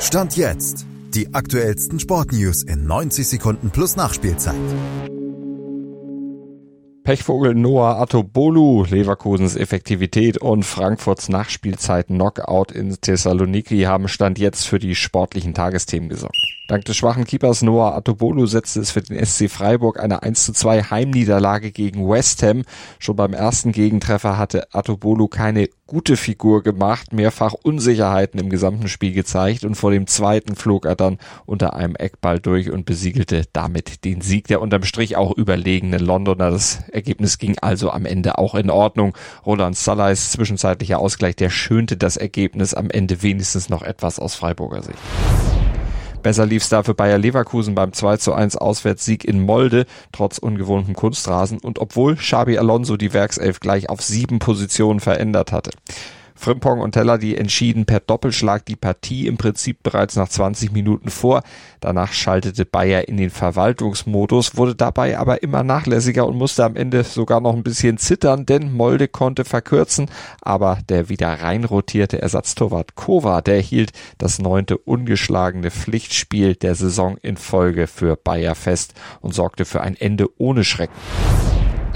Stand jetzt. Die aktuellsten Sportnews in 90 Sekunden plus Nachspielzeit. Pechvogel Noah Atobolu, Leverkusens Effektivität und Frankfurts Nachspielzeit Knockout in Thessaloniki haben Stand jetzt für die sportlichen Tagesthemen gesorgt. Dank des schwachen Keepers Noah Atobolu setzte es für den SC Freiburg eine 1 zu 2 Heimniederlage gegen West Ham. Schon beim ersten Gegentreffer hatte Atobolu keine gute Figur gemacht, mehrfach Unsicherheiten im gesamten Spiel gezeigt und vor dem zweiten flog er dann unter einem Eckball durch und besiegelte damit den Sieg der unterm Strich auch überlegenen Londoner. Das Ergebnis ging also am Ende auch in Ordnung. Roland Salais zwischenzeitlicher Ausgleich, der schönte das Ergebnis am Ende wenigstens noch etwas aus Freiburger Sicht. Besser lief es dafür Bayer Leverkusen beim 2 zu 1 Auswärtssieg in Molde, trotz ungewohntem Kunstrasen und obwohl Xabi Alonso die Werkself gleich auf sieben Positionen verändert hatte. Frimpong und Teller, die entschieden per Doppelschlag die Partie im Prinzip bereits nach 20 Minuten vor. Danach schaltete Bayer in den Verwaltungsmodus, wurde dabei aber immer nachlässiger und musste am Ende sogar noch ein bisschen zittern, denn Molde konnte verkürzen, aber der wieder reinrotierte Ersatztorwart Kova, der hielt das neunte ungeschlagene Pflichtspiel der Saison in Folge für Bayer fest und sorgte für ein Ende ohne Schrecken.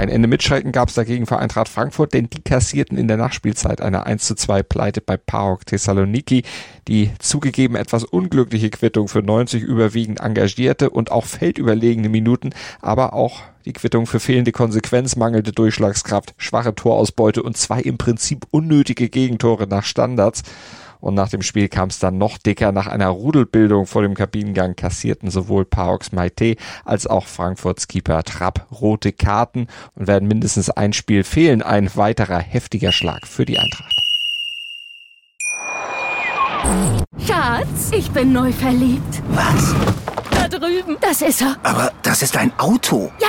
Ein Ende mit Schrecken gab es dagegen für Eintracht Frankfurt, denn die kassierten in der Nachspielzeit eine 1 zu 2 Pleite bei PAOK Thessaloniki. Die zugegeben etwas unglückliche Quittung für 90 überwiegend engagierte und auch feldüberlegene Minuten, aber auch die Quittung für fehlende Konsequenz, mangelnde Durchschlagskraft, schwache Torausbeute und zwei im Prinzip unnötige Gegentore nach Standards. Und nach dem Spiel kam es dann noch dicker. Nach einer Rudelbildung vor dem Kabinengang kassierten sowohl Paox Maite als auch Frankfurts Keeper Trapp rote Karten und werden mindestens ein Spiel fehlen. Ein weiterer heftiger Schlag für die Eintracht. Schatz, ich bin neu verliebt. Was? Da drüben. Das ist er. Aber das ist ein Auto. Ja,